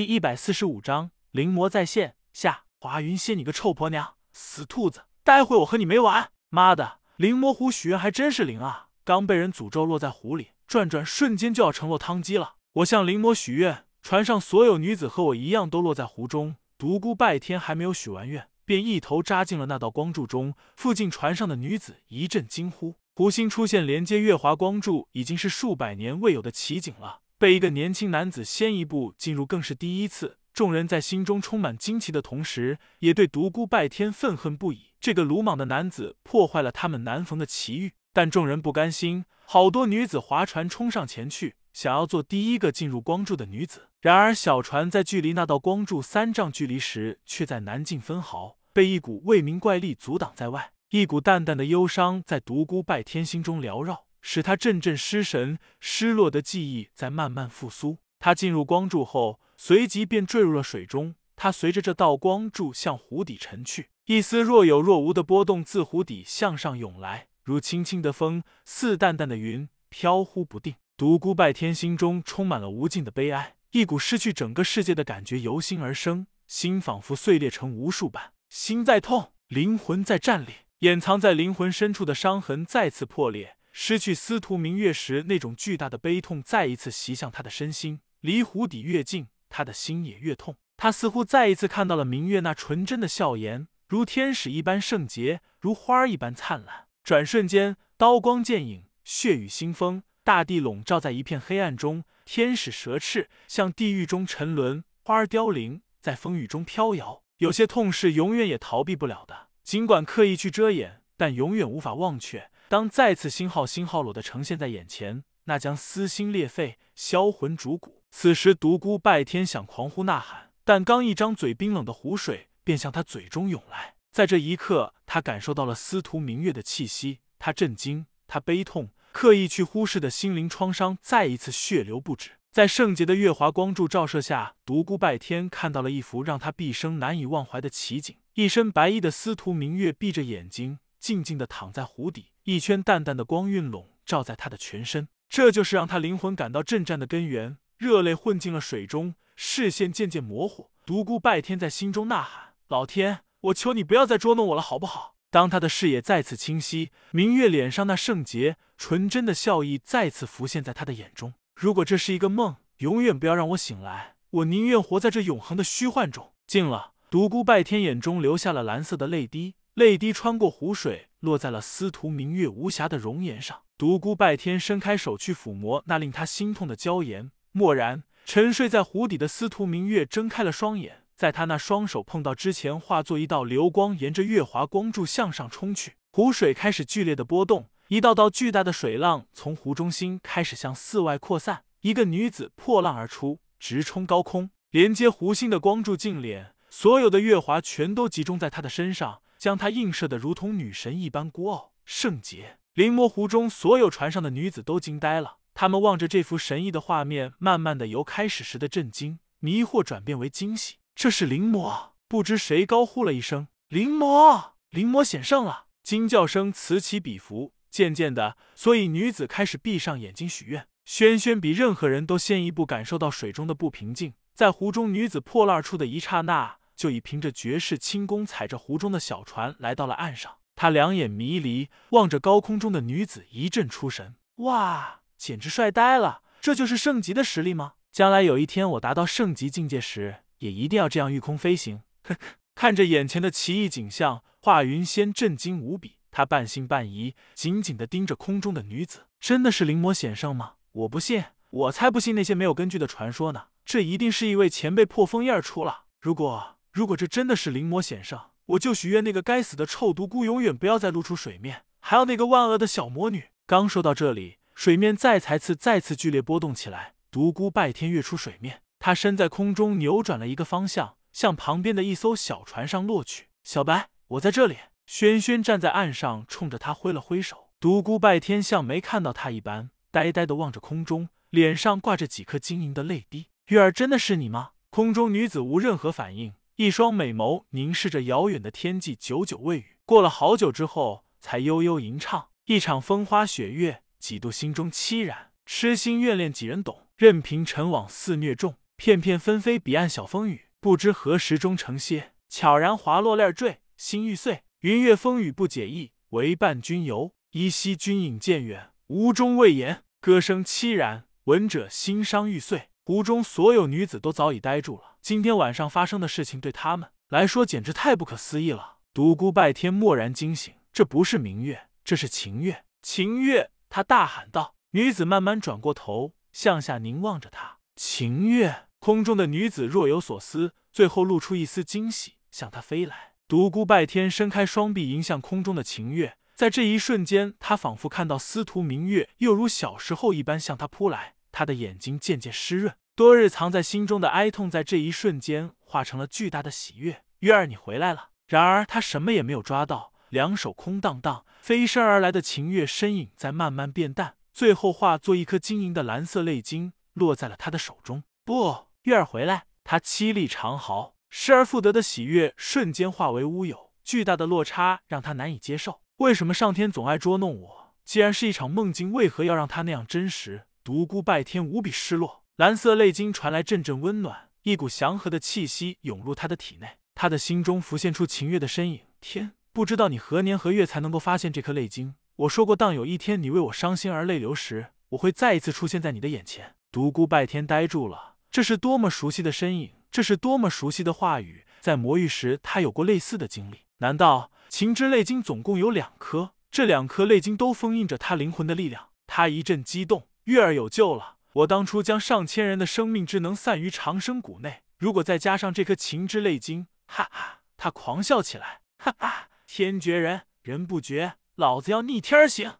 第一百四十五章灵魔再现下。华云仙，你个臭婆娘，死兔子！待会我和你没完！妈的，灵魔湖许愿还真是灵啊！刚被人诅咒落在湖里，转转瞬间就要成落汤鸡了。我向灵魔许愿，船上所有女子和我一样都落在湖中。独孤拜天还没有许完愿，便一头扎进了那道光柱中。附近船上的女子一阵惊呼。湖心出现连接月华光柱，已经是数百年未有的奇景了。被一个年轻男子先一步进入，更是第一次。众人在心中充满惊奇的同时，也对独孤拜天愤恨不已。这个鲁莽的男子破坏了他们难逢的奇遇。但众人不甘心，好多女子划船冲上前去，想要做第一个进入光柱的女子。然而，小船在距离那道光柱三丈距离时，却在难进分毫，被一股未名怪力阻挡在外。一股淡淡的忧伤在独孤拜天心中缭绕。使他阵阵失神，失落的记忆在慢慢复苏。他进入光柱后，随即便坠入了水中。他随着这道光柱向湖底沉去，一丝若有若无的波动自湖底向上涌来，如轻轻的风，似淡淡的云，飘忽不定。独孤拜天心中充满了无尽的悲哀，一股失去整个世界的感觉由心而生，心仿佛碎裂成无数瓣，心在痛，灵魂在战栗，掩藏在灵魂深处的伤痕再次破裂。失去司徒明月时那种巨大的悲痛再一次袭向他的身心，离湖底越近，他的心也越痛。他似乎再一次看到了明月那纯真的笑颜，如天使一般圣洁，如花儿一般灿烂。转瞬间，刀光剑影，血雨腥风，大地笼罩在一片黑暗中。天使蛇翅向地狱中沉沦，花儿凋零，在风雨中飘摇。有些痛是永远也逃避不了的，尽管刻意去遮掩，但永远无法忘却。当再次星号星号裸的呈现在眼前，那将撕心裂肺、销魂逐骨。此时，独孤拜天想狂呼呐喊，但刚一张嘴，冰冷的湖水便向他嘴中涌来。在这一刻，他感受到了司徒明月的气息，他震惊，他悲痛，刻意去忽视的心灵创伤再一次血流不止。在圣洁的月华光柱照射下，独孤拜天看到了一幅让他毕生难以忘怀的奇景：一身白衣的司徒明月闭着眼睛，静静的躺在湖底。一圈淡淡的光晕笼罩在他的全身，这就是让他灵魂感到震颤的根源。热泪混进了水中，视线渐渐模糊。独孤拜天在心中呐喊：“老天，我求你不要再捉弄我了，好不好？”当他的视野再次清晰，明月脸上那圣洁纯真的笑意再次浮现在他的眼中。如果这是一个梦，永远不要让我醒来，我宁愿活在这永恒的虚幻中。静了，独孤拜天眼中流下了蓝色的泪滴。泪滴穿过湖水，落在了司徒明月无瑕的容颜上。独孤拜天伸开手去抚摸那令他心痛的娇颜。蓦然，沉睡在湖底的司徒明月睁开了双眼，在他那双手碰到之前，化作一道流光，沿着月华光柱向上冲去。湖水开始剧烈的波动，一道道巨大的水浪从湖中心开始向四外扩散。一个女子破浪而出，直冲高空，连接湖心的光柱镜脸，所有的月华全都集中在她的身上。将她映射的如同女神一般孤傲圣洁。灵魔湖中所有船上的女子都惊呆了，她们望着这幅神异的画面，慢慢的由开始时的震惊、迷惑转变为惊喜。这是灵魔！不知谁高呼了一声：“灵魔！灵魔显圣了！”惊叫声此起彼伏，渐渐的，所以女子开始闭上眼睛许愿。轩轩比任何人都先一步感受到水中的不平静，在湖中女子破浪处的一刹那。就已凭着绝世轻功，踩着湖中的小船来到了岸上。他两眼迷离，望着高空中的女子，一阵出神。哇，简直帅呆了！这就是圣级的实力吗？将来有一天我达到圣级境界时，也一定要这样御空飞行。呵呵，看着眼前的奇异景象，华云仙震惊无比。他半信半疑，紧紧的盯着空中的女子。真的是灵魔显圣吗？我不信，我才不信那些没有根据的传说呢。这一定是一位前辈破风而出了。如果……如果这真的是灵魔显圣，我就许愿那个该死的臭独孤永远不要再露出水面，还有那个万恶的小魔女。刚说到这里，水面再才次再次剧烈波动起来，独孤拜天跃出水面，他身在空中扭转了一个方向，向旁边的一艘小船上落去。小白，我在这里。轩轩站在岸上，冲着他挥了挥手。独孤拜天像没看到他一般，呆呆的望着空中，脸上挂着几颗晶莹的泪滴。月儿，真的是你吗？空中女子无任何反应。一双美眸凝视着遥远的天际，久久未语。过了好久之后，才悠悠吟唱：“一场风花雪月，几度心中凄然。痴心怨恋几人懂？任凭尘网肆虐重，片片纷飞彼岸小风雨，不知何时终成歇。悄然滑落泪坠，心欲碎。云月风雨不解意，唯伴君游。依稀君影渐远，无中未言。歌声凄然，闻者心伤欲碎。湖中所有女子都早已呆住了。今天晚上发生的事情，对他们来说简直太不可思议了。独孤拜天蓦然惊醒，这不是明月，这是晴月！晴月！他大喊道。女子慢慢转过头，向下凝望着他。晴月！空中的女子若有所思，最后露出一丝惊喜，向他飞来。独孤拜天伸开双臂，迎向空中的晴月。在这一瞬间，他仿佛看到司徒明月又如小时候一般向他扑来，他的眼睛渐渐湿润，多日藏在心中的哀痛在这一瞬间化成了巨大的喜悦。月儿，你回来了。然而他什么也没有抓到，两手空荡荡。飞身而来的晴月身影在慢慢变淡，最后化作一颗晶莹的蓝色泪晶，落在了他的手中。不，月儿回来！他凄厉长嚎，失而复得的喜悦瞬间化为乌有，巨大的落差让他难以接受。为什么上天总爱捉弄我？既然是一场梦境，为何要让他那样真实？独孤拜天无比失落。蓝色泪晶传来阵阵温暖，一股祥和的气息涌入他的体内。他的心中浮现出秦月的身影。天，不知道你何年何月才能够发现这颗泪晶？我说过，当有一天你为我伤心而泪流时，我会再一次出现在你的眼前。独孤拜天呆住了，这是多么熟悉的身影，这是多么熟悉的话语。在魔域时，他有过类似的经历。难道？情之泪晶总共有两颗，这两颗泪晶都封印着他灵魂的力量。他一阵激动，月儿有救了！我当初将上千人的生命之能散于长生谷内，如果再加上这颗情之泪晶，哈哈！他狂笑起来，哈哈！天绝人，人不绝，老子要逆天而行！